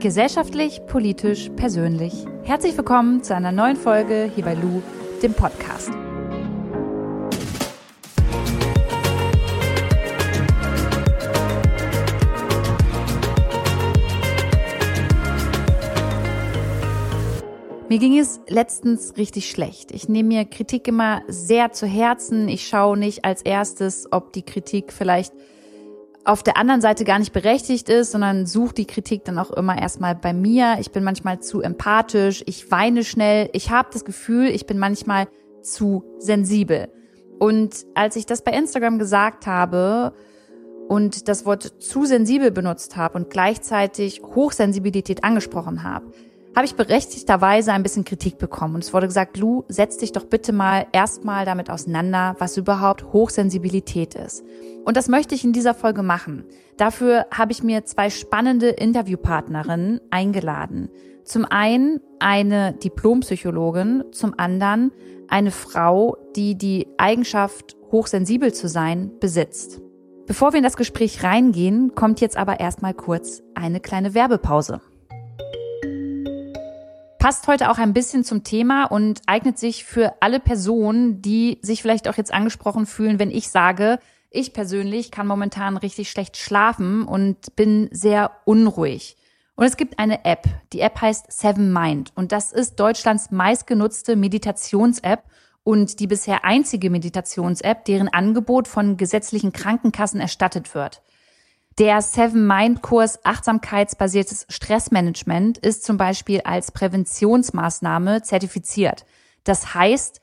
Gesellschaftlich, politisch, persönlich. Herzlich willkommen zu einer neuen Folge hier bei Lou, dem Podcast. Mir ging es letztens richtig schlecht. Ich nehme mir Kritik immer sehr zu Herzen. Ich schaue nicht als erstes, ob die Kritik vielleicht auf der anderen Seite gar nicht berechtigt ist, sondern sucht die Kritik dann auch immer erstmal bei mir. Ich bin manchmal zu empathisch, ich weine schnell, ich habe das Gefühl, ich bin manchmal zu sensibel. Und als ich das bei Instagram gesagt habe und das Wort zu sensibel benutzt habe und gleichzeitig Hochsensibilität angesprochen habe, habe ich berechtigterweise ein bisschen Kritik bekommen. Und es wurde gesagt, Lu, setz dich doch bitte mal erstmal damit auseinander, was überhaupt Hochsensibilität ist. Und das möchte ich in dieser Folge machen. Dafür habe ich mir zwei spannende Interviewpartnerinnen eingeladen. Zum einen eine Diplompsychologin, zum anderen eine Frau, die die Eigenschaft, hochsensibel zu sein, besitzt. Bevor wir in das Gespräch reingehen, kommt jetzt aber erstmal kurz eine kleine Werbepause passt heute auch ein bisschen zum Thema und eignet sich für alle Personen, die sich vielleicht auch jetzt angesprochen fühlen, wenn ich sage, ich persönlich kann momentan richtig schlecht schlafen und bin sehr unruhig. Und es gibt eine App. Die App heißt Seven Mind und das ist Deutschlands meistgenutzte Meditations-App und die bisher einzige Meditations-App, deren Angebot von gesetzlichen Krankenkassen erstattet wird. Der Seven Mind Kurs Achtsamkeitsbasiertes Stressmanagement ist zum Beispiel als Präventionsmaßnahme zertifiziert. Das heißt,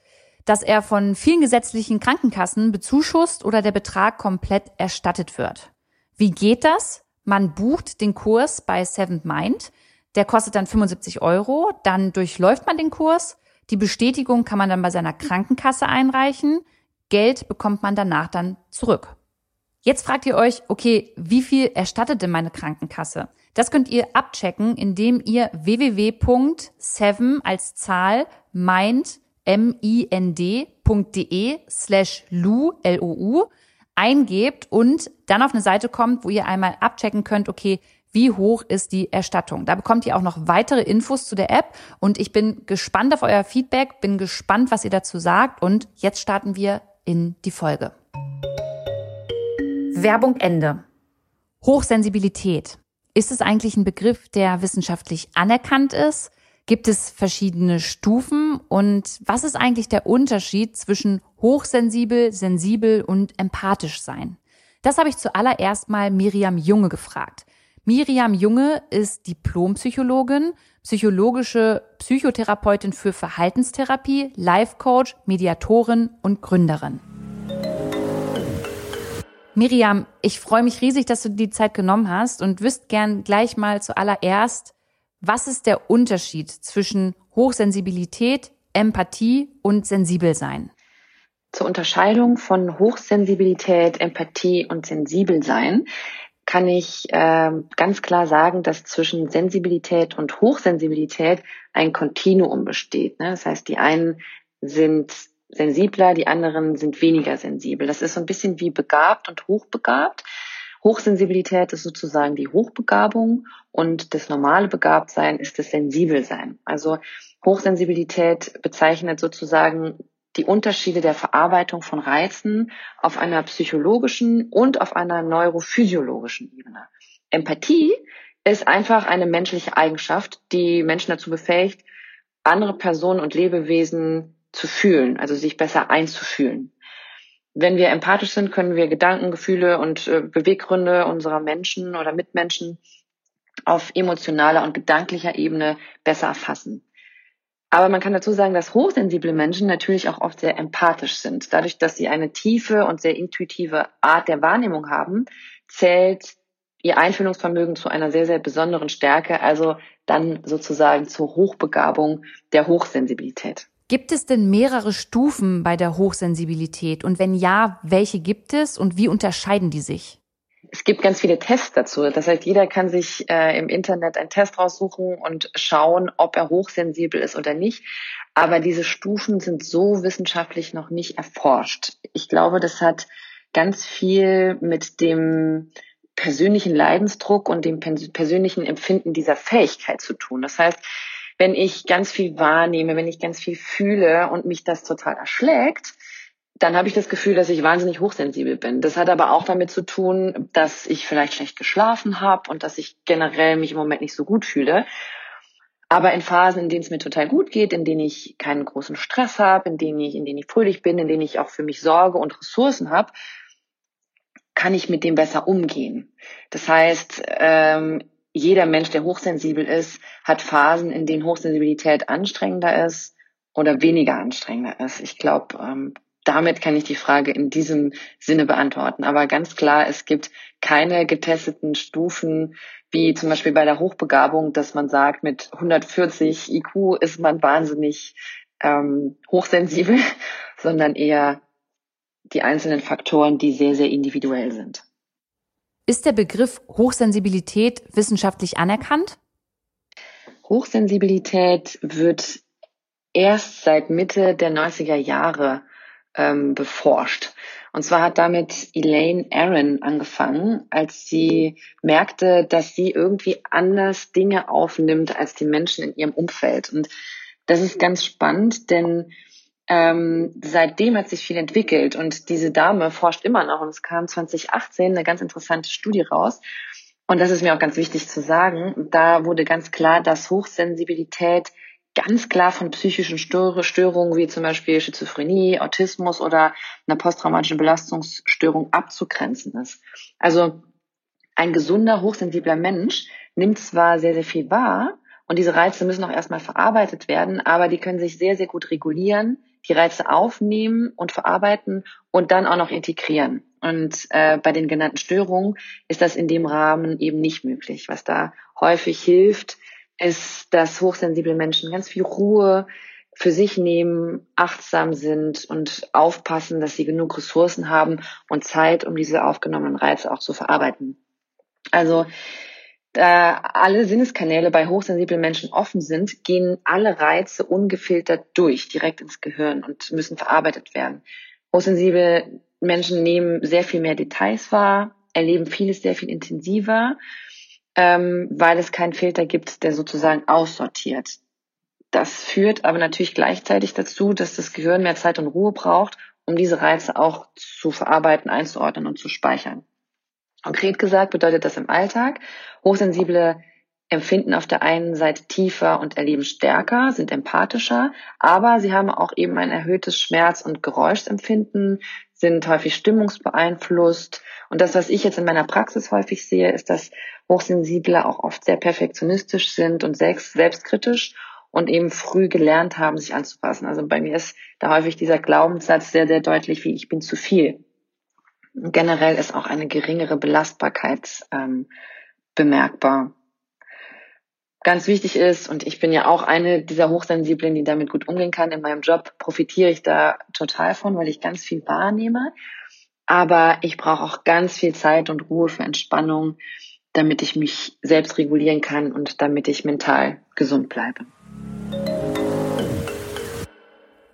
dass er von vielen gesetzlichen Krankenkassen bezuschusst oder der Betrag komplett erstattet wird. Wie geht das? Man bucht den Kurs bei Seven Mind. Der kostet dann 75 Euro. Dann durchläuft man den Kurs. Die Bestätigung kann man dann bei seiner Krankenkasse einreichen. Geld bekommt man danach dann zurück. Jetzt fragt ihr euch, okay, wie viel erstattet denn meine Krankenkasse? Das könnt ihr abchecken, indem ihr www.7 als Zahl mind, mind.de slash lu, L-O-U, eingebt und dann auf eine Seite kommt, wo ihr einmal abchecken könnt, okay, wie hoch ist die Erstattung. Da bekommt ihr auch noch weitere Infos zu der App und ich bin gespannt auf euer Feedback, bin gespannt, was ihr dazu sagt und jetzt starten wir in die Folge. Werbung Ende. Hochsensibilität. Ist es eigentlich ein Begriff, der wissenschaftlich anerkannt ist? Gibt es verschiedene Stufen? Und was ist eigentlich der Unterschied zwischen hochsensibel, sensibel und empathisch sein? Das habe ich zuallererst mal Miriam Junge gefragt. Miriam Junge ist Diplompsychologin, psychologische Psychotherapeutin für Verhaltenstherapie, Life Coach, Mediatorin und Gründerin. Miriam, ich freue mich riesig, dass du die Zeit genommen hast und wüsst gern gleich mal zuallererst, was ist der Unterschied zwischen Hochsensibilität, Empathie und Sensibelsein? Zur Unterscheidung von Hochsensibilität, Empathie und Sensibelsein kann ich äh, ganz klar sagen, dass zwischen Sensibilität und Hochsensibilität ein Kontinuum besteht. Ne? Das heißt, die einen sind sensibler, die anderen sind weniger sensibel. Das ist so ein bisschen wie begabt und hochbegabt. Hochsensibilität ist sozusagen die Hochbegabung und das normale Begabtsein ist das Sensibelsein. Also Hochsensibilität bezeichnet sozusagen die Unterschiede der Verarbeitung von Reizen auf einer psychologischen und auf einer neurophysiologischen Ebene. Empathie ist einfach eine menschliche Eigenschaft, die Menschen dazu befähigt, andere Personen und Lebewesen zu fühlen, also sich besser einzufühlen. Wenn wir empathisch sind, können wir Gedanken, Gefühle und äh, Beweggründe unserer Menschen oder Mitmenschen auf emotionaler und gedanklicher Ebene besser erfassen. Aber man kann dazu sagen, dass hochsensible Menschen natürlich auch oft sehr empathisch sind. Dadurch, dass sie eine tiefe und sehr intuitive Art der Wahrnehmung haben, zählt ihr Einfühlungsvermögen zu einer sehr, sehr besonderen Stärke, also dann sozusagen zur Hochbegabung der Hochsensibilität. Gibt es denn mehrere Stufen bei der Hochsensibilität? Und wenn ja, welche gibt es und wie unterscheiden die sich? Es gibt ganz viele Tests dazu. Das heißt, jeder kann sich äh, im Internet einen Test raussuchen und schauen, ob er hochsensibel ist oder nicht. Aber diese Stufen sind so wissenschaftlich noch nicht erforscht. Ich glaube, das hat ganz viel mit dem persönlichen Leidensdruck und dem persönlichen Empfinden dieser Fähigkeit zu tun. Das heißt, wenn ich ganz viel wahrnehme, wenn ich ganz viel fühle und mich das total erschlägt, dann habe ich das Gefühl, dass ich wahnsinnig hochsensibel bin. Das hat aber auch damit zu tun, dass ich vielleicht schlecht geschlafen habe und dass ich generell mich im Moment nicht so gut fühle. Aber in Phasen, in denen es mir total gut geht, in denen ich keinen großen Stress habe, in denen ich, in denen ich fröhlich bin, in denen ich auch für mich Sorge und Ressourcen habe, kann ich mit dem besser umgehen. Das heißt, ähm, jeder Mensch, der hochsensibel ist, hat Phasen, in denen Hochsensibilität anstrengender ist oder weniger anstrengender ist. Ich glaube, ähm, damit kann ich die Frage in diesem Sinne beantworten. Aber ganz klar, es gibt keine getesteten Stufen, wie zum Beispiel bei der Hochbegabung, dass man sagt, mit 140 IQ ist man wahnsinnig ähm, hochsensibel, sondern eher die einzelnen Faktoren, die sehr, sehr individuell sind. Ist der Begriff Hochsensibilität wissenschaftlich anerkannt? Hochsensibilität wird erst seit Mitte der 90er Jahre ähm, beforscht. Und zwar hat damit Elaine Aaron angefangen, als sie merkte, dass sie irgendwie anders Dinge aufnimmt als die Menschen in ihrem Umfeld. Und das ist ganz spannend, denn ähm, seitdem hat sich viel entwickelt und diese Dame forscht immer noch und es kam 2018 eine ganz interessante Studie raus. Und das ist mir auch ganz wichtig zu sagen. Da wurde ganz klar, dass Hochsensibilität ganz klar von psychischen Störungen wie zum Beispiel Schizophrenie, Autismus oder einer posttraumatischen Belastungsstörung abzugrenzen ist. Also ein gesunder, hochsensibler Mensch nimmt zwar sehr, sehr viel wahr und diese Reize müssen auch erstmal verarbeitet werden, aber die können sich sehr, sehr gut regulieren, die Reize aufnehmen und verarbeiten und dann auch noch integrieren. Und äh, bei den genannten Störungen ist das in dem Rahmen eben nicht möglich. Was da häufig hilft, ist, dass hochsensible Menschen ganz viel Ruhe für sich nehmen, achtsam sind und aufpassen, dass sie genug Ressourcen haben und Zeit, um diese aufgenommenen Reize auch zu verarbeiten. Also da alle Sinneskanäle bei hochsensiblen Menschen offen sind, gehen alle Reize ungefiltert durch, direkt ins Gehirn und müssen verarbeitet werden. Hochsensible Menschen nehmen sehr viel mehr Details wahr, erleben vieles sehr viel intensiver ähm, weil es keinen Filter gibt, der sozusagen aussortiert. Das führt aber natürlich gleichzeitig dazu, dass das Gehirn mehr Zeit und Ruhe braucht, um diese Reize auch zu verarbeiten, einzuordnen und zu speichern. Konkret gesagt bedeutet das im Alltag, hochsensible empfinden auf der einen Seite tiefer und erleben stärker, sind empathischer, aber sie haben auch eben ein erhöhtes Schmerz- und Geräuschempfinden, sind häufig stimmungsbeeinflusst. Und das, was ich jetzt in meiner Praxis häufig sehe, ist, dass Hochsensible auch oft sehr perfektionistisch sind und selbst, selbstkritisch und eben früh gelernt haben, sich anzupassen. Also bei mir ist da häufig dieser Glaubenssatz sehr, sehr deutlich, wie ich bin zu viel. Generell ist auch eine geringere Belastbarkeit ähm, bemerkbar ganz wichtig ist, und ich bin ja auch eine dieser Hochsensiblen, die damit gut umgehen kann. In meinem Job profitiere ich da total von, weil ich ganz viel wahrnehme. Aber ich brauche auch ganz viel Zeit und Ruhe für Entspannung, damit ich mich selbst regulieren kann und damit ich mental gesund bleibe.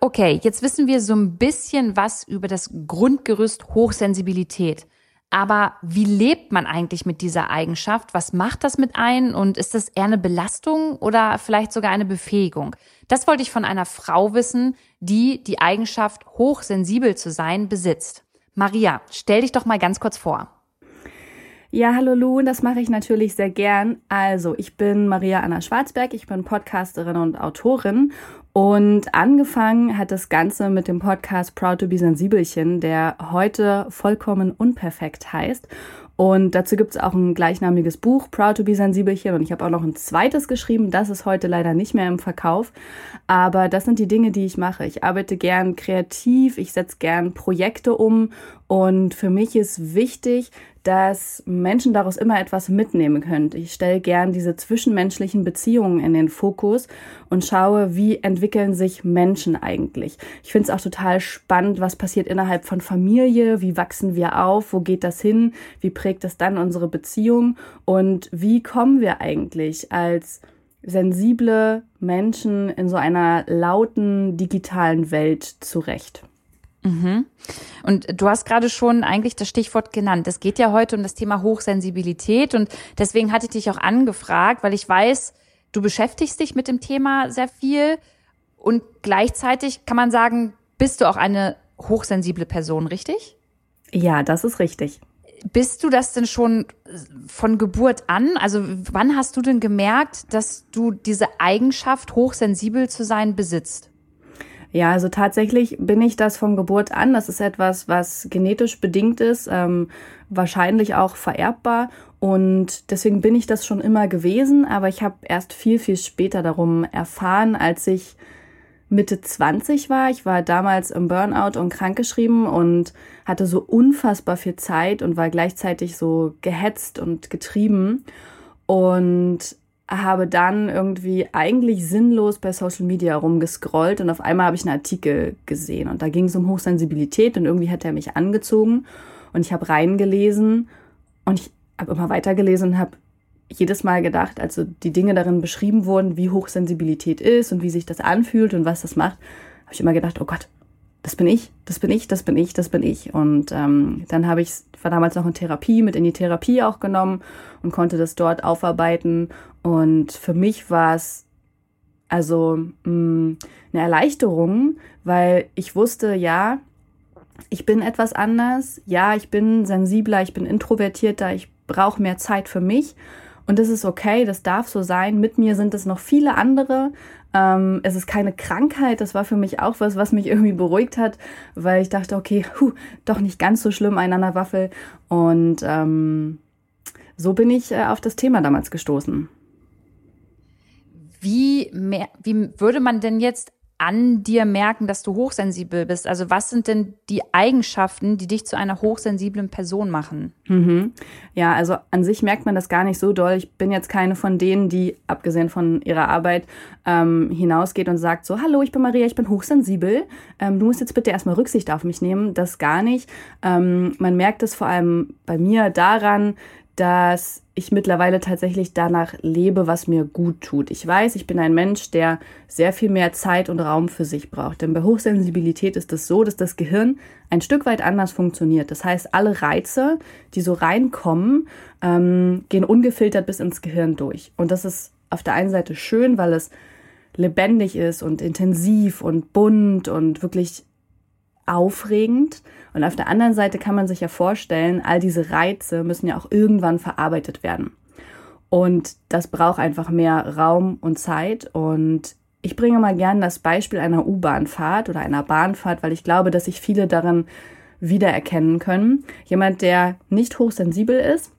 Okay, jetzt wissen wir so ein bisschen was über das Grundgerüst Hochsensibilität. Aber wie lebt man eigentlich mit dieser Eigenschaft? Was macht das mit ein? Und ist das eher eine Belastung oder vielleicht sogar eine Befähigung? Das wollte ich von einer Frau wissen, die die Eigenschaft, hochsensibel zu sein, besitzt. Maria, stell dich doch mal ganz kurz vor. Ja, hallo Lu, das mache ich natürlich sehr gern. Also, ich bin Maria Anna Schwarzberg, ich bin Podcasterin und Autorin und angefangen hat das Ganze mit dem Podcast Proud to be Sensibelchen, der heute vollkommen unperfekt heißt. Und dazu gibt es auch ein gleichnamiges Buch, Proud to be Sensibelchen. Und ich habe auch noch ein zweites geschrieben. Das ist heute leider nicht mehr im Verkauf. Aber das sind die Dinge, die ich mache. Ich arbeite gern kreativ, ich setze gern Projekte um. Und für mich ist wichtig, dass Menschen daraus immer etwas mitnehmen können. Ich stelle gern diese zwischenmenschlichen Beziehungen in den Fokus und schaue, wie entwickeln sich Menschen eigentlich. Ich finde es auch total spannend, was passiert innerhalb von Familie, wie wachsen wir auf, wo geht das hin, wie prägt das dann unsere Beziehung und wie kommen wir eigentlich als sensible Menschen in so einer lauten digitalen Welt zurecht. Mhm. Und du hast gerade schon eigentlich das Stichwort genannt. Es geht ja heute um das Thema Hochsensibilität und deswegen hatte ich dich auch angefragt, weil ich weiß, du beschäftigst dich mit dem Thema sehr viel und gleichzeitig kann man sagen, bist du auch eine hochsensible Person, richtig? Ja, das ist richtig. Bist du das denn schon von Geburt an? Also wann hast du denn gemerkt, dass du diese Eigenschaft, hochsensibel zu sein, besitzt? Ja, also tatsächlich bin ich das von Geburt an. Das ist etwas, was genetisch bedingt ist, ähm, wahrscheinlich auch vererbbar. Und deswegen bin ich das schon immer gewesen. Aber ich habe erst viel, viel später darum erfahren, als ich Mitte 20 war. Ich war damals im Burnout und krankgeschrieben und hatte so unfassbar viel Zeit und war gleichzeitig so gehetzt und getrieben. Und habe dann irgendwie eigentlich sinnlos bei Social Media rumgescrollt und auf einmal habe ich einen Artikel gesehen und da ging es um Hochsensibilität und irgendwie hat er mich angezogen und ich habe reingelesen und ich habe immer weitergelesen und habe jedes Mal gedacht, also die Dinge darin beschrieben wurden, wie Hochsensibilität ist und wie sich das anfühlt und was das macht, habe ich immer gedacht, oh Gott, das bin ich, das bin ich, das bin ich, das bin ich. Und ähm, dann habe ich, war damals noch in Therapie, mit in die Therapie auch genommen und konnte das dort aufarbeiten. Und für mich war es also mh, mm, eine Erleichterung, weil ich wusste, ja, ich bin etwas anders, ja, ich bin sensibler, ich bin introvertierter, ich brauche mehr Zeit für mich. Und das ist okay, das darf so sein. Mit mir sind es noch viele andere, ähm, es ist keine Krankheit. Das war für mich auch was, was mich irgendwie beruhigt hat, weil ich dachte, okay, huh, doch nicht ganz so schlimm, einander Waffel. Und ähm, so bin ich äh, auf das Thema damals gestoßen. Wie, mehr, wie würde man denn jetzt an dir merken, dass du hochsensibel bist? Also was sind denn die Eigenschaften, die dich zu einer hochsensiblen Person machen? Mhm. Ja, also an sich merkt man das gar nicht so doll. Ich bin jetzt keine von denen, die, abgesehen von ihrer Arbeit, ähm, hinausgeht und sagt so, hallo, ich bin Maria, ich bin hochsensibel. Ähm, du musst jetzt bitte erstmal Rücksicht auf mich nehmen. Das gar nicht. Ähm, man merkt es vor allem bei mir daran, dass ich mittlerweile tatsächlich danach lebe, was mir gut tut. Ich weiß, ich bin ein Mensch, der sehr viel mehr Zeit und Raum für sich braucht. Denn bei Hochsensibilität ist es so, dass das Gehirn ein Stück weit anders funktioniert. Das heißt, alle Reize, die so reinkommen, ähm, gehen ungefiltert bis ins Gehirn durch. Und das ist auf der einen Seite schön, weil es lebendig ist und intensiv und bunt und wirklich aufregend. Und auf der anderen Seite kann man sich ja vorstellen, all diese Reize müssen ja auch irgendwann verarbeitet werden. Und das braucht einfach mehr Raum und Zeit. Und ich bringe mal gerne das Beispiel einer U-Bahnfahrt oder einer Bahnfahrt, weil ich glaube, dass sich viele darin wiedererkennen können. Jemand, der nicht hochsensibel ist,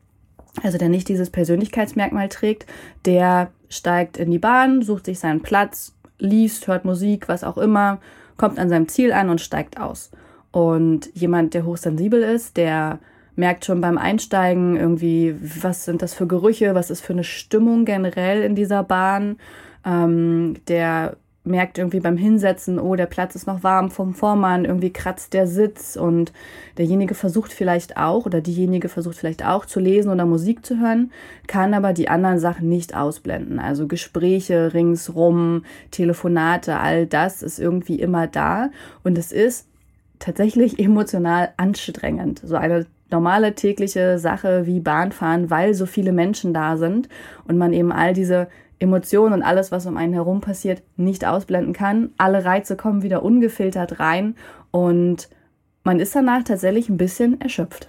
also der nicht dieses Persönlichkeitsmerkmal trägt, der steigt in die Bahn, sucht sich seinen Platz, liest, hört Musik, was auch immer kommt an seinem Ziel an und steigt aus. Und jemand, der hochsensibel ist, der merkt schon beim Einsteigen irgendwie, was sind das für Gerüche, was ist für eine Stimmung generell in dieser Bahn. Ähm, der merkt irgendwie beim Hinsetzen, oh, der Platz ist noch warm vom Vormann, irgendwie kratzt der Sitz und derjenige versucht vielleicht auch oder diejenige versucht vielleicht auch zu lesen oder Musik zu hören, kann aber die anderen Sachen nicht ausblenden. Also Gespräche ringsrum, Telefonate, all das ist irgendwie immer da und es ist tatsächlich emotional anstrengend. So eine normale tägliche Sache wie Bahnfahren, weil so viele Menschen da sind und man eben all diese Emotionen und alles, was um einen herum passiert, nicht ausblenden kann. Alle Reize kommen wieder ungefiltert rein und man ist danach tatsächlich ein bisschen erschöpft.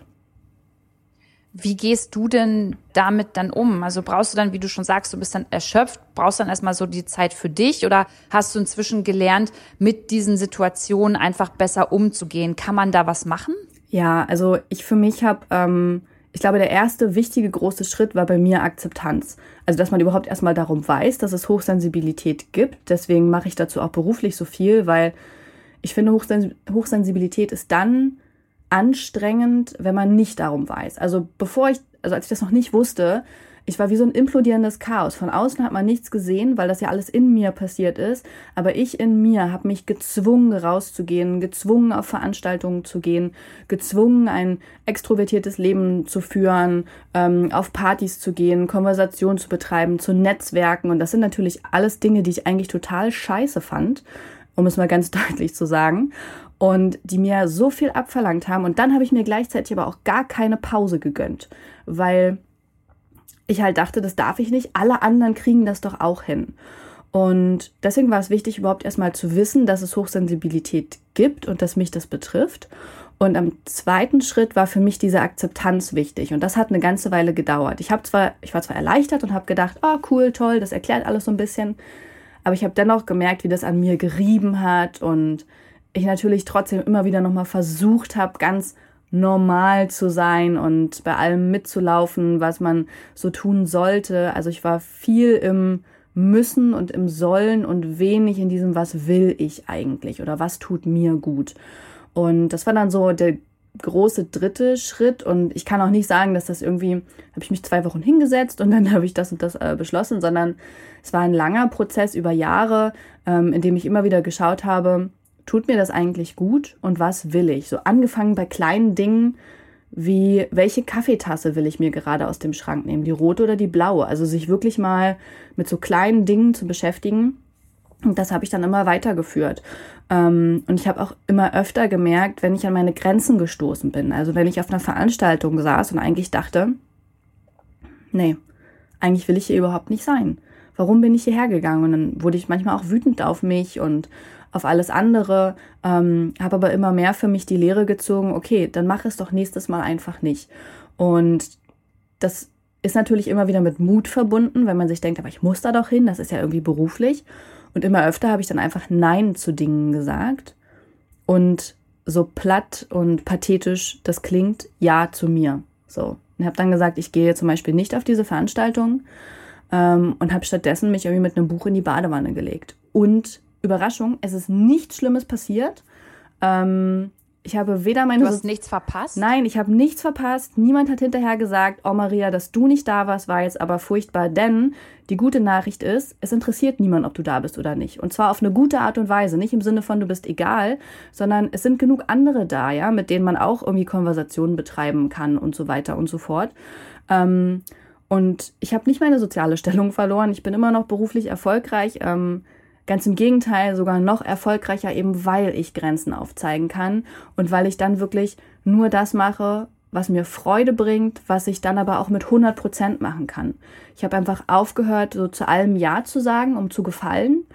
Wie gehst du denn damit dann um? Also brauchst du dann, wie du schon sagst, du bist dann erschöpft, brauchst dann erstmal so die Zeit für dich oder hast du inzwischen gelernt, mit diesen Situationen einfach besser umzugehen? Kann man da was machen? Ja, also ich für mich habe ähm, ich glaube, der erste wichtige große Schritt war bei mir Akzeptanz. Also, dass man überhaupt erstmal darum weiß, dass es Hochsensibilität gibt. Deswegen mache ich dazu auch beruflich so viel, weil ich finde, Hochsensibilität ist dann anstrengend, wenn man nicht darum weiß. Also, bevor ich, also als ich das noch nicht wusste, ich war wie so ein implodierendes Chaos. Von außen hat man nichts gesehen, weil das ja alles in mir passiert ist. Aber ich in mir habe mich gezwungen, rauszugehen, gezwungen, auf Veranstaltungen zu gehen, gezwungen, ein extrovertiertes Leben zu führen, ähm, auf Partys zu gehen, Konversationen zu betreiben, zu Netzwerken. Und das sind natürlich alles Dinge, die ich eigentlich total scheiße fand um es mal ganz deutlich zu sagen. und die mir so viel abverlangt haben. Und dann habe ich mir gleichzeitig aber auch gar keine Pause gegönnt, weil ich halt dachte, das darf ich nicht. Alle anderen kriegen das doch auch hin. Und deswegen war es wichtig, überhaupt erstmal zu wissen, dass es Hochsensibilität gibt und dass mich das betrifft. Und am zweiten Schritt war für mich diese Akzeptanz wichtig. Und das hat eine ganze Weile gedauert. Ich zwar, ich war zwar erleichtert und habe gedacht, oh cool, toll, das erklärt alles so ein bisschen. Aber ich habe dennoch gemerkt, wie das an mir gerieben hat und ich natürlich trotzdem immer wieder nochmal versucht habe, ganz normal zu sein und bei allem mitzulaufen, was man so tun sollte. Also ich war viel im Müssen und im Sollen und wenig in diesem, was will ich eigentlich oder was tut mir gut. Und das war dann so der große dritte Schritt und ich kann auch nicht sagen, dass das irgendwie, habe ich mich zwei Wochen hingesetzt und dann habe ich das und das äh, beschlossen, sondern es war ein langer Prozess über Jahre, ähm, in dem ich immer wieder geschaut habe, tut mir das eigentlich gut und was will ich? So angefangen bei kleinen Dingen wie, welche Kaffeetasse will ich mir gerade aus dem Schrank nehmen? Die rote oder die blaue? Also sich wirklich mal mit so kleinen Dingen zu beschäftigen. Und das habe ich dann immer weitergeführt. Ähm, und ich habe auch immer öfter gemerkt, wenn ich an meine Grenzen gestoßen bin. Also wenn ich auf einer Veranstaltung saß und eigentlich dachte, nee, eigentlich will ich hier überhaupt nicht sein. Warum bin ich hierher gegangen? Und dann wurde ich manchmal auch wütend auf mich und auf alles andere, ähm, habe aber immer mehr für mich die Lehre gezogen, okay, dann mach es doch nächstes Mal einfach nicht. Und das ist natürlich immer wieder mit Mut verbunden, wenn man sich denkt, aber ich muss da doch hin, das ist ja irgendwie beruflich. Und immer öfter habe ich dann einfach Nein zu Dingen gesagt. Und so platt und pathetisch das klingt, Ja zu mir. So. Und habe dann gesagt, ich gehe zum Beispiel nicht auf diese Veranstaltung ähm, und habe stattdessen mich irgendwie mit einem Buch in die Badewanne gelegt. Und Überraschung, es ist nichts Schlimmes passiert. Ähm, ich habe weder meine. Du hast so nichts verpasst? Nein, ich habe nichts verpasst. Niemand hat hinterher gesagt, oh Maria, dass du nicht da warst, war jetzt aber furchtbar. Denn die gute Nachricht ist, es interessiert niemand, ob du da bist oder nicht. Und zwar auf eine gute Art und Weise. Nicht im Sinne von, du bist egal, sondern es sind genug andere da, ja, mit denen man auch irgendwie Konversationen betreiben kann und so weiter und so fort. Ähm, und ich habe nicht meine soziale Stellung verloren. Ich bin immer noch beruflich erfolgreich. Ähm, Ganz im Gegenteil, sogar noch erfolgreicher, eben weil ich Grenzen aufzeigen kann und weil ich dann wirklich nur das mache, was mir Freude bringt, was ich dann aber auch mit 100 Prozent machen kann. Ich habe einfach aufgehört, so zu allem Ja zu sagen, um zu gefallen.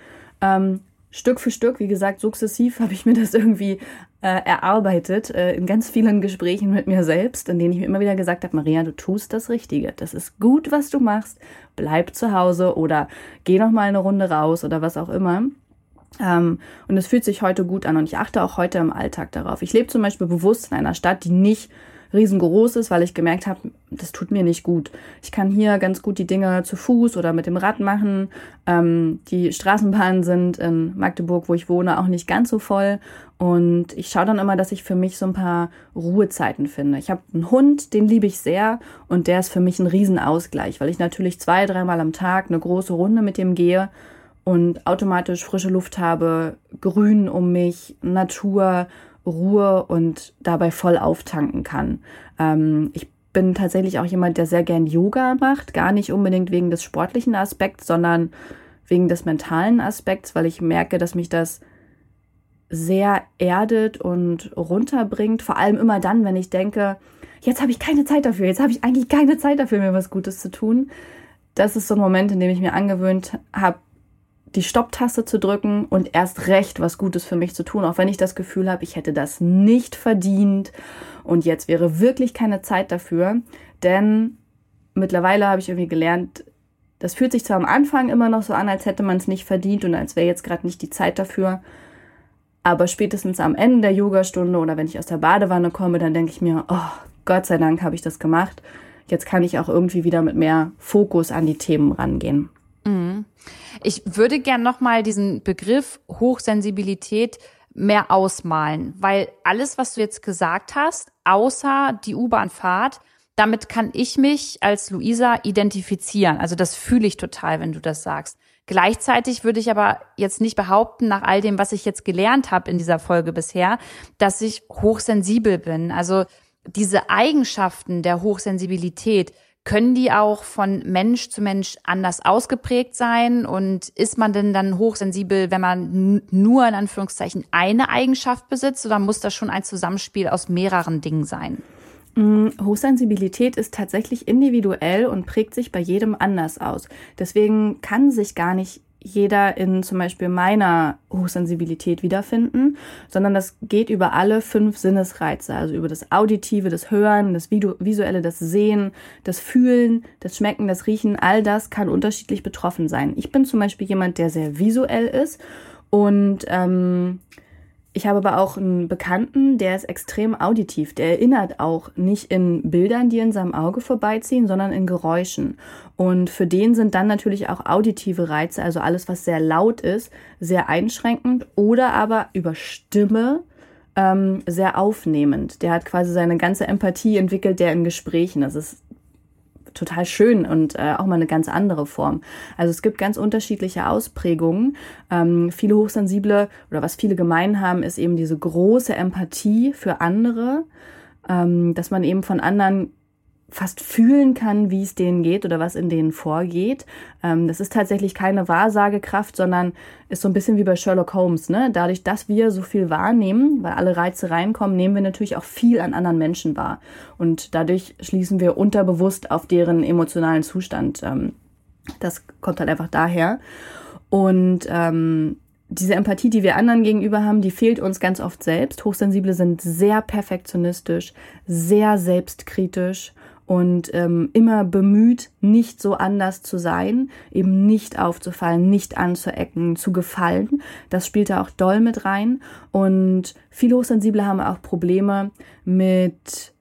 Ähm, Stück für Stück, wie gesagt, sukzessiv habe ich mir das irgendwie äh, erarbeitet äh, in ganz vielen Gesprächen mit mir selbst, in denen ich mir immer wieder gesagt habe, Maria, du tust das Richtige. Das ist gut, was du machst. Bleib zu Hause oder geh noch mal eine Runde raus oder was auch immer. Ähm, und es fühlt sich heute gut an und ich achte auch heute im Alltag darauf. Ich lebe zum Beispiel bewusst in einer Stadt, die nicht riesengroß ist, weil ich gemerkt habe, das tut mir nicht gut. Ich kann hier ganz gut die Dinge zu Fuß oder mit dem Rad machen. Ähm, die Straßenbahnen sind in Magdeburg, wo ich wohne, auch nicht ganz so voll. Und ich schaue dann immer, dass ich für mich so ein paar Ruhezeiten finde. Ich habe einen Hund, den liebe ich sehr und der ist für mich ein Riesenausgleich, weil ich natürlich zwei, dreimal am Tag eine große Runde mit dem gehe und automatisch frische Luft habe, Grün um mich, Natur Ruhe und dabei voll auftanken kann. Ähm, ich bin tatsächlich auch jemand, der sehr gern Yoga macht, gar nicht unbedingt wegen des sportlichen Aspekts, sondern wegen des mentalen Aspekts, weil ich merke, dass mich das sehr erdet und runterbringt. Vor allem immer dann, wenn ich denke, jetzt habe ich keine Zeit dafür, jetzt habe ich eigentlich keine Zeit dafür, mir was Gutes zu tun. Das ist so ein Moment, in dem ich mir angewöhnt habe, die Stopptaste zu drücken und erst recht was Gutes für mich zu tun, auch wenn ich das Gefühl habe, ich hätte das nicht verdient und jetzt wäre wirklich keine Zeit dafür. Denn mittlerweile habe ich irgendwie gelernt, das fühlt sich zwar am Anfang immer noch so an, als hätte man es nicht verdient und als wäre jetzt gerade nicht die Zeit dafür. Aber spätestens am Ende der Yogastunde oder wenn ich aus der Badewanne komme, dann denke ich mir, oh, Gott sei Dank habe ich das gemacht. Jetzt kann ich auch irgendwie wieder mit mehr Fokus an die Themen rangehen. Ich würde gern nochmal diesen Begriff Hochsensibilität mehr ausmalen, weil alles, was du jetzt gesagt hast, außer die U-Bahn-Fahrt, damit kann ich mich als Luisa identifizieren. Also das fühle ich total, wenn du das sagst. Gleichzeitig würde ich aber jetzt nicht behaupten, nach all dem, was ich jetzt gelernt habe in dieser Folge bisher, dass ich hochsensibel bin. Also diese Eigenschaften der Hochsensibilität, können die auch von Mensch zu Mensch anders ausgeprägt sein? Und ist man denn dann hochsensibel, wenn man nur in Anführungszeichen eine Eigenschaft besitzt? Oder muss das schon ein Zusammenspiel aus mehreren Dingen sein? Mm, Hochsensibilität ist tatsächlich individuell und prägt sich bei jedem anders aus. Deswegen kann sich gar nicht jeder in zum Beispiel meiner Hochsensibilität wiederfinden, sondern das geht über alle fünf Sinnesreize, also über das Auditive, das Hören, das Visuelle, das Sehen, das Fühlen, das Schmecken, das Riechen, all das kann unterschiedlich betroffen sein. Ich bin zum Beispiel jemand, der sehr visuell ist und ähm, ich habe aber auch einen Bekannten, der ist extrem auditiv. Der erinnert auch nicht in Bildern, die in seinem Auge vorbeiziehen, sondern in Geräuschen. Und für den sind dann natürlich auch auditive Reize, also alles, was sehr laut ist, sehr einschränkend oder aber über Stimme ähm, sehr aufnehmend. Der hat quasi seine ganze Empathie entwickelt, der in Gesprächen. Das ist total schön und äh, auch mal eine ganz andere Form. Also es gibt ganz unterschiedliche Ausprägungen. Ähm, viele Hochsensible oder was viele gemein haben, ist eben diese große Empathie für andere, ähm, dass man eben von anderen fast fühlen kann, wie es denen geht oder was in denen vorgeht. Ähm, das ist tatsächlich keine Wahrsagekraft, sondern ist so ein bisschen wie bei Sherlock Holmes. Ne? Dadurch, dass wir so viel wahrnehmen, weil alle Reize reinkommen, nehmen wir natürlich auch viel an anderen Menschen wahr. Und dadurch schließen wir unterbewusst auf deren emotionalen Zustand. Ähm, das kommt halt einfach daher. Und ähm, diese Empathie, die wir anderen gegenüber haben, die fehlt uns ganz oft selbst. Hochsensible sind sehr perfektionistisch, sehr selbstkritisch und ähm, immer bemüht, nicht so anders zu sein, eben nicht aufzufallen, nicht anzuecken, zu gefallen. Das spielt da auch doll mit rein. Und viele Hochsensible haben auch Probleme mit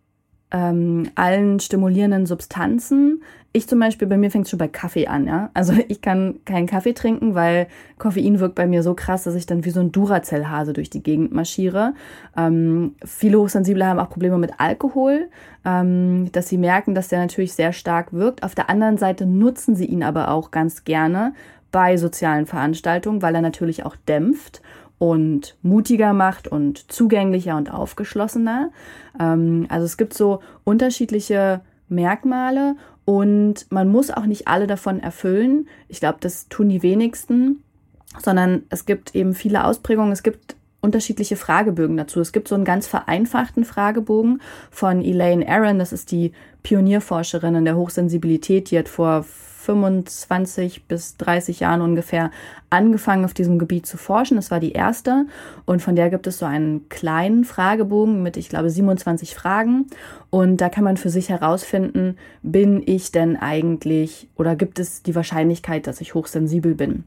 ähm, allen stimulierenden Substanzen, ich zum Beispiel, bei mir fängt es schon bei Kaffee an, ja. Also ich kann keinen Kaffee trinken, weil Koffein wirkt bei mir so krass, dass ich dann wie so ein Duracell-Hase durch die Gegend marschiere. Ähm, viele Hochsensible haben auch Probleme mit Alkohol, ähm, dass sie merken, dass der natürlich sehr stark wirkt. Auf der anderen Seite nutzen sie ihn aber auch ganz gerne bei sozialen Veranstaltungen, weil er natürlich auch dämpft und mutiger macht und zugänglicher und aufgeschlossener. Ähm, also es gibt so unterschiedliche Merkmale und man muss auch nicht alle davon erfüllen. Ich glaube, das tun die wenigsten, sondern es gibt eben viele Ausprägungen. Es gibt unterschiedliche Fragebögen dazu. Es gibt so einen ganz vereinfachten Fragebogen von Elaine Aaron, das ist die Pionierforscherin in der Hochsensibilität, die hat vor 25 bis 30 Jahren ungefähr angefangen, auf diesem Gebiet zu forschen. Das war die erste. Und von der gibt es so einen kleinen Fragebogen mit, ich glaube, 27 Fragen. Und da kann man für sich herausfinden, bin ich denn eigentlich oder gibt es die Wahrscheinlichkeit, dass ich hochsensibel bin?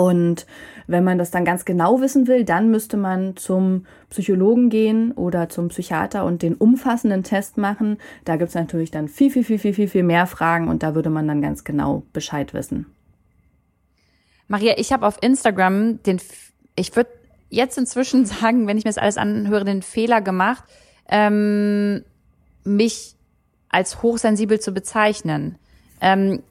Und wenn man das dann ganz genau wissen will, dann müsste man zum Psychologen gehen oder zum Psychiater und den umfassenden Test machen. Da gibt es natürlich dann viel, viel, viel, viel, viel, viel mehr Fragen und da würde man dann ganz genau Bescheid wissen. Maria, ich habe auf Instagram den, ich würde jetzt inzwischen sagen, wenn ich mir das alles anhöre, den Fehler gemacht, ähm, mich als hochsensibel zu bezeichnen. Ähm,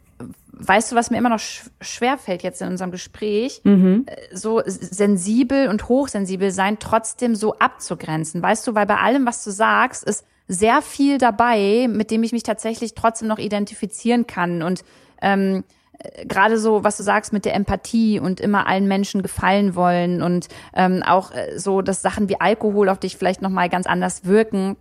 weißt du, was mir immer noch schwer fällt jetzt in unserem Gespräch, mhm. Äh, so sensibel und hochsensibel sein trotzdem so abzugrenzen. Weißt du, weil bei allem, was du sagst, ist sehr viel dabei, mit dem ich mich tatsächlich trotzdem noch identifizieren kann und ähm, äh, gerade so, was du sagst mit der Empathie und immer allen Menschen gefallen wollen und ähm, auch äh, so, dass Sachen wie Alkohol auf dich vielleicht noch mal ganz anders wirken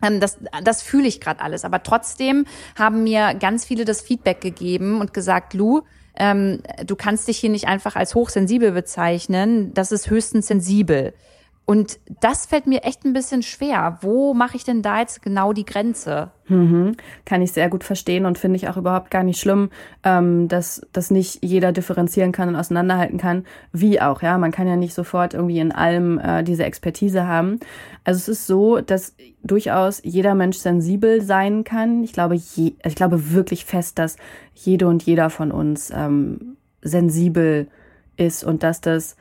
das, das fühle ich gerade alles. Aber trotzdem haben mir ganz viele das Feedback gegeben und gesagt, Lu, ähm, du kannst dich hier nicht einfach als hochsensibel bezeichnen. Das ist höchstens sensibel. Und das fällt mir echt ein bisschen schwer. Wo mache ich denn da jetzt genau die Grenze? Mhm. Kann ich sehr gut verstehen und finde ich auch überhaupt gar nicht schlimm, ähm, dass, dass nicht jeder differenzieren kann und auseinanderhalten kann. Wie auch, ja. Man kann ja nicht sofort irgendwie in allem äh, diese Expertise haben. Also es ist so, dass durchaus jeder Mensch sensibel sein kann. Ich glaube, je, ich glaube wirklich fest, dass jede und jeder von uns ähm, sensibel ist und dass das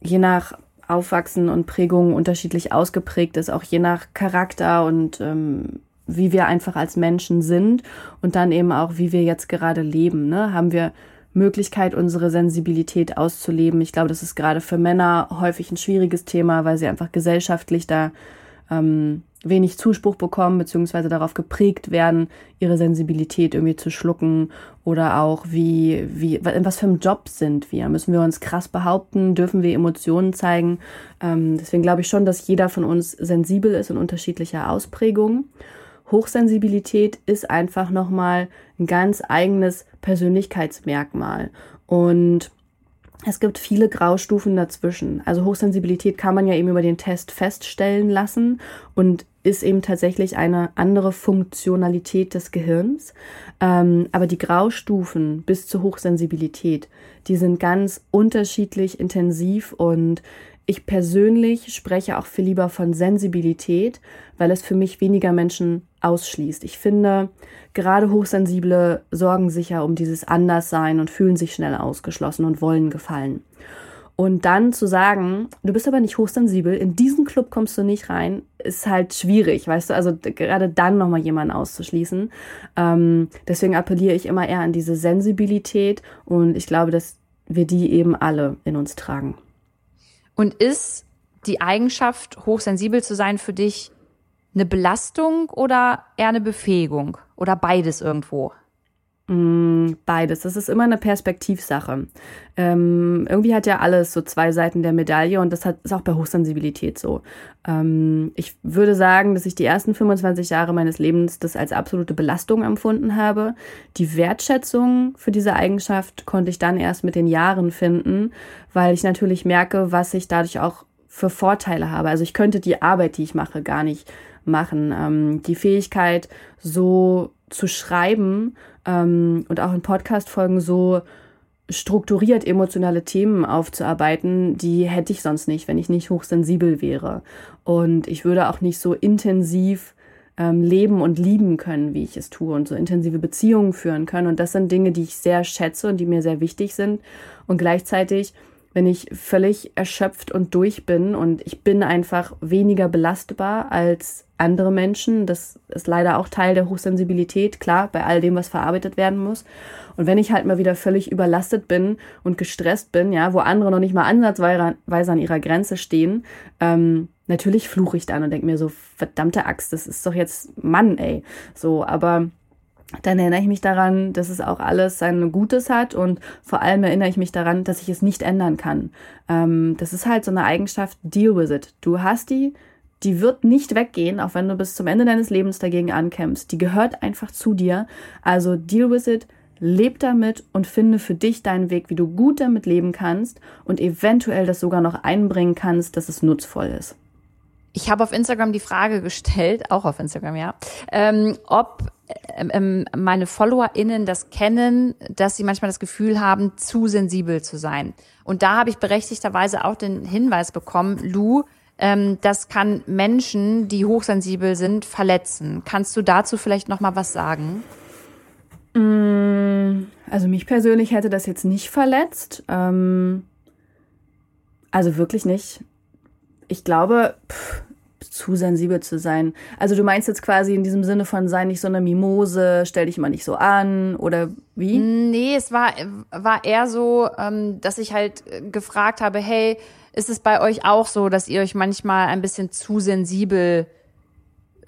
je nach Aufwachsen und Prägung unterschiedlich ausgeprägt ist, auch je nach Charakter und ähm, wie wir einfach als Menschen sind und dann eben auch, wie wir jetzt gerade leben. Ne? Haben wir Möglichkeit, unsere Sensibilität auszuleben? Ich glaube, das ist gerade für Männer häufig ein schwieriges Thema, weil sie einfach gesellschaftlich da ähm, wenig Zuspruch bekommen, beziehungsweise darauf geprägt werden, ihre Sensibilität irgendwie zu schlucken oder auch wie, wie, was für einem Job sind wir? Müssen wir uns krass behaupten? Dürfen wir Emotionen zeigen? Ähm, deswegen glaube ich schon, dass jeder von uns sensibel ist in unterschiedlicher Ausprägung. Hochsensibilität ist einfach nochmal ein ganz eigenes Persönlichkeitsmerkmal und es gibt viele Graustufen dazwischen. Also Hochsensibilität kann man ja eben über den Test feststellen lassen und ist eben tatsächlich eine andere Funktionalität des Gehirns. Ähm, aber die Graustufen bis zur Hochsensibilität, die sind ganz unterschiedlich intensiv und ich persönlich spreche auch viel lieber von Sensibilität, weil es für mich weniger Menschen ausschließt. Ich finde, gerade Hochsensible sorgen sich ja um dieses Anderssein und fühlen sich schnell ausgeschlossen und wollen gefallen. Und dann zu sagen, du bist aber nicht hochsensibel, in diesen Club kommst du nicht rein, ist halt schwierig, weißt du, also gerade dann nochmal jemanden auszuschließen. Ähm, deswegen appelliere ich immer eher an diese Sensibilität und ich glaube, dass wir die eben alle in uns tragen. Und ist die Eigenschaft, hochsensibel zu sein, für dich eine Belastung oder eher eine Befähigung? Oder beides irgendwo? Mm, beides. Das ist immer eine Perspektivsache. Ähm, irgendwie hat ja alles so zwei Seiten der Medaille und das hat, ist auch bei Hochsensibilität so. Ähm, ich würde sagen, dass ich die ersten 25 Jahre meines Lebens das als absolute Belastung empfunden habe. Die Wertschätzung für diese Eigenschaft konnte ich dann erst mit den Jahren finden, weil ich natürlich merke, was ich dadurch auch für Vorteile habe. Also ich könnte die Arbeit, die ich mache, gar nicht machen. Ähm, die Fähigkeit, so zu schreiben ähm, und auch in Podcast-Folgen so strukturiert emotionale Themen aufzuarbeiten, die hätte ich sonst nicht, wenn ich nicht hochsensibel wäre. Und ich würde auch nicht so intensiv ähm, leben und lieben können, wie ich es tue und so intensive Beziehungen führen können. Und das sind Dinge, die ich sehr schätze und die mir sehr wichtig sind. Und gleichzeitig wenn ich völlig erschöpft und durch bin und ich bin einfach weniger belastbar als andere Menschen. Das ist leider auch Teil der Hochsensibilität, klar, bei all dem, was verarbeitet werden muss. Und wenn ich halt mal wieder völlig überlastet bin und gestresst bin, ja, wo andere noch nicht mal ansatzweise an ihrer Grenze stehen, ähm, natürlich fluche ich dann und denke mir so, verdammte Axt, das ist doch jetzt Mann, ey. So, aber dann erinnere ich mich daran, dass es auch alles sein Gutes hat und vor allem erinnere ich mich daran, dass ich es nicht ändern kann. Ähm, das ist halt so eine Eigenschaft, deal with it. Du hast die, die wird nicht weggehen, auch wenn du bis zum Ende deines Lebens dagegen ankämpfst. Die gehört einfach zu dir. Also deal with it, leb damit und finde für dich deinen Weg, wie du gut damit leben kannst und eventuell das sogar noch einbringen kannst, dass es nutzvoll ist. Ich habe auf Instagram die Frage gestellt, auch auf Instagram, ja, ähm, ob ähm, ähm, meine FollowerInnen das kennen, dass sie manchmal das Gefühl haben, zu sensibel zu sein. Und da habe ich berechtigterweise auch den Hinweis bekommen, Lou, ähm, das kann Menschen, die hochsensibel sind, verletzen. Kannst du dazu vielleicht noch mal was sagen? Mm, also mich persönlich hätte das jetzt nicht verletzt. Ähm, also wirklich nicht. Ich glaube, pff, zu sensibel zu sein. Also du meinst jetzt quasi in diesem Sinne von sei nicht so eine Mimose, stell dich mal nicht so an oder wie? Nee, es war, war eher so, ähm, dass ich halt gefragt habe, hey, ist es bei euch auch so, dass ihr euch manchmal ein bisschen zu sensibel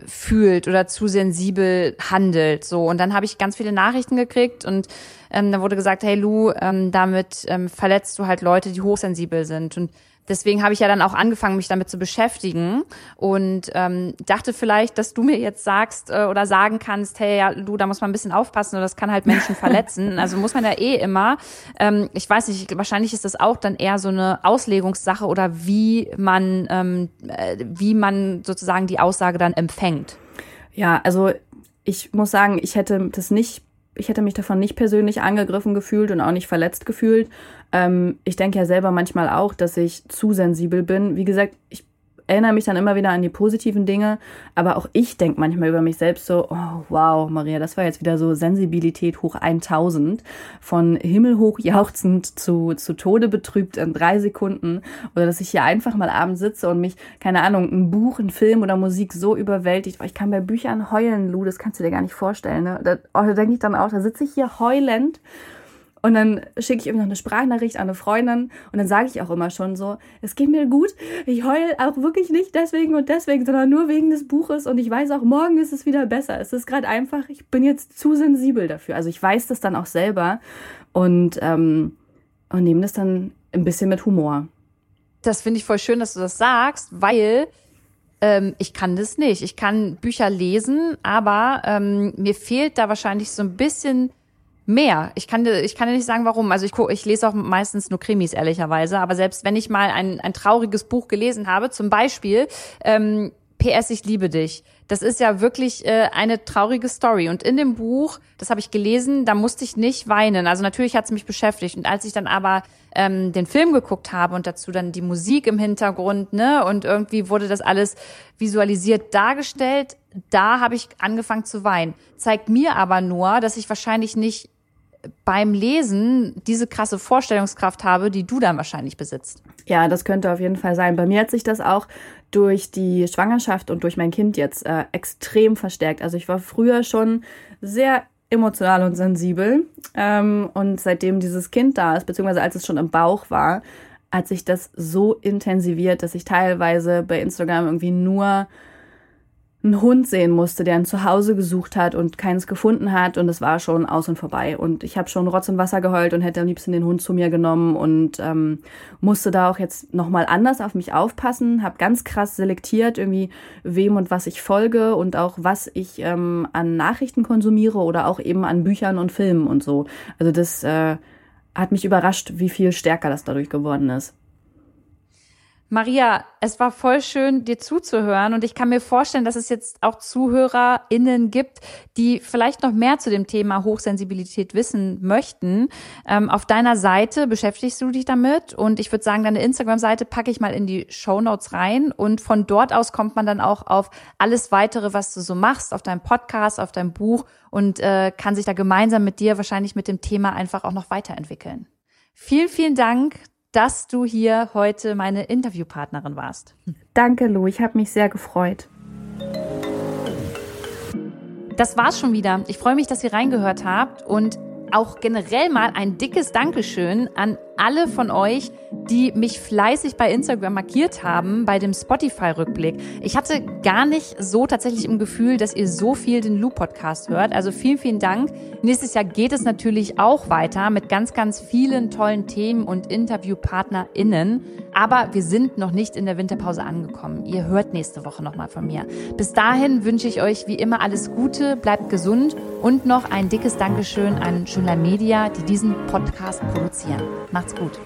fühlt oder zu sensibel handelt. So und dann habe ich ganz viele Nachrichten gekriegt und ähm, da wurde gesagt, hey Lu, ähm, damit ähm, verletzt du halt Leute, die hochsensibel sind und deswegen habe ich ja dann auch angefangen, mich damit zu beschäftigen und ähm, dachte vielleicht, dass du mir jetzt sagst äh, oder sagen kannst, hey, ja, du, da muss man ein bisschen aufpassen oder das kann halt Menschen verletzen. Also muss man ja eh immer. Ähm, ich weiß nicht, wahrscheinlich ist das auch dann eher so eine Auslegungssache oder wie man, ähm, äh, wie man sozusagen die Aussage dann empfängt. Ja, also ich muss sagen, ich hätte das nicht ich hätte mich davon nicht persönlich angegriffen gefühlt und auch nicht verletzt gefühlt. Ähm, ich denke ja selber manchmal auch, dass ich zu sensibel bin. Wie gesagt, ich erinnere mich dann immer wieder an die positiven Dinge, aber auch ich denke manchmal über mich selbst so, oh wow, Maria, das war jetzt wieder so Sensibilität hoch 1000, von himmelhoch jauchzend zu, zu Tode betrübt in drei Sekunden. Oder dass ich hier einfach mal abends sitze und mich, keine Ahnung, ein Buch, ein Film oder Musik so überwältigt, ich kann bei Büchern heulen, Lu, das kannst du dir gar nicht vorstellen, ne? Da, oh, da denke ich dann auch, da sitze ich hier heulend Und dann schicke ich ihm noch eine Sprachnachricht an eine Freundin und dann sage ich auch immer schon so, es geht mir gut, ich heule auch wirklich nicht deswegen und deswegen, sondern nur wegen des Buches und ich weiß auch, morgen ist es wieder besser. Es ist gerade einfach, ich bin jetzt zu sensibel dafür. Also ich weiß das dann auch selber und, ähm, und nehme das dann ein bisschen mit Humor. Das finde ich voll schön, dass du das sagst, weil ähm, ich kann das nicht. Ich kann Bücher lesen, aber ähm, mir fehlt da wahrscheinlich so ein bisschen mehr. Ich kann dir, ich kann dir nicht sagen, warum. Also ich, ich lese auch meistens nur Krimis, ehrlicherweise. Aber selbst wenn ich mal ein, ein trauriges Buch gelesen habe, zum Beispiel ähm, PS, ich liebe dich. Das ist ja wirklich äh, eine traurige Story. Und in dem Buch, das habe ich gelesen, da musste ich nicht weinen. Also natürlich hat es mich beschäftigt. Und als ich dann aber ähm, den Film geguckt habe und dazu dann die Musik im Hintergrund, ne, und irgendwie wurde das alles visualisiert dargestellt, da habe ich angefangen zu weinen. Zeigt mir aber nur, dass ich wahrscheinlich nicht beim Lesen diese krasse Vorstellungskraft habe, die du dann wahrscheinlich besitzt. Ja, das könnte auf jeden Fall sein. Bei mir hat sich das auch durch die Schwangerschaft und durch mein Kind jetzt äh, extrem verstärkt. Also ich war früher schon sehr emotional und sensibel. Ähm, und seitdem dieses Kind da ist, beziehungsweise als es schon im Bauch war, hat sich das so intensiviert, dass ich teilweise bei Instagram irgendwie nur einen Hund sehen musste, der ein Zuhause gesucht hat und keins gefunden hat und es war schon aus und vorbei. Und ich habe schon Rotz und Wasser geheult und hätte am liebsten den Hund zu mir genommen und ähm, musste da auch jetzt nochmal anders auf mich aufpassen, habe ganz krass selektiert, irgendwie wem und was ich folge und auch was ich ähm, an Nachrichten konsumiere oder auch eben an Büchern und Filmen und so. Also das äh, hat mich überrascht, wie viel stärker das dadurch geworden ist. Maria, es war voll schön, dir zuzuhören und ich kann mir vorstellen, dass es jetzt auch ZuhörerInnen gibt, die vielleicht noch mehr zu dem Thema Hochsensibilität wissen möchten. Ähm, auf deiner Seite beschäftigst du dich damit und ich würde sagen, deine Instagram-Seite packe ich mal in die Show Notes rein und von dort aus kommt man dann auch auf alles weitere, was du so machst, auf deinem Podcast, auf deinem Buch und äh, kann sich da gemeinsam mit dir wahrscheinlich mit dem Thema einfach auch noch weiterentwickeln. Vielen, vielen Dank, dass du hier heute meine Interviewpartnerin warst. Danke, Lou. Ich habe mich sehr gefreut. Das war's schon wieder. Ich freue mich, dass ihr reingehört habt und auch generell mal ein dickes Dankeschön an alle von euch, die mich fleißig bei Instagram markiert haben bei dem Spotify-Rückblick. Ich hatte gar nicht so tatsächlich im Gefühl, dass ihr so viel den Loop-Podcast hört. Also vielen, vielen Dank. Nächstes Jahr geht es natürlich auch weiter mit ganz, ganz vielen tollen Themen und InterviewpartnerInnen. Aber wir sind noch nicht in der Winterpause angekommen. Ihr hört nächste Woche nochmal von mir. Bis dahin wünsche ich euch wie immer alles Gute, bleibt gesund und noch ein dickes Dankeschön an Schüler Media, die diesen Podcast produzieren. Macht's gut.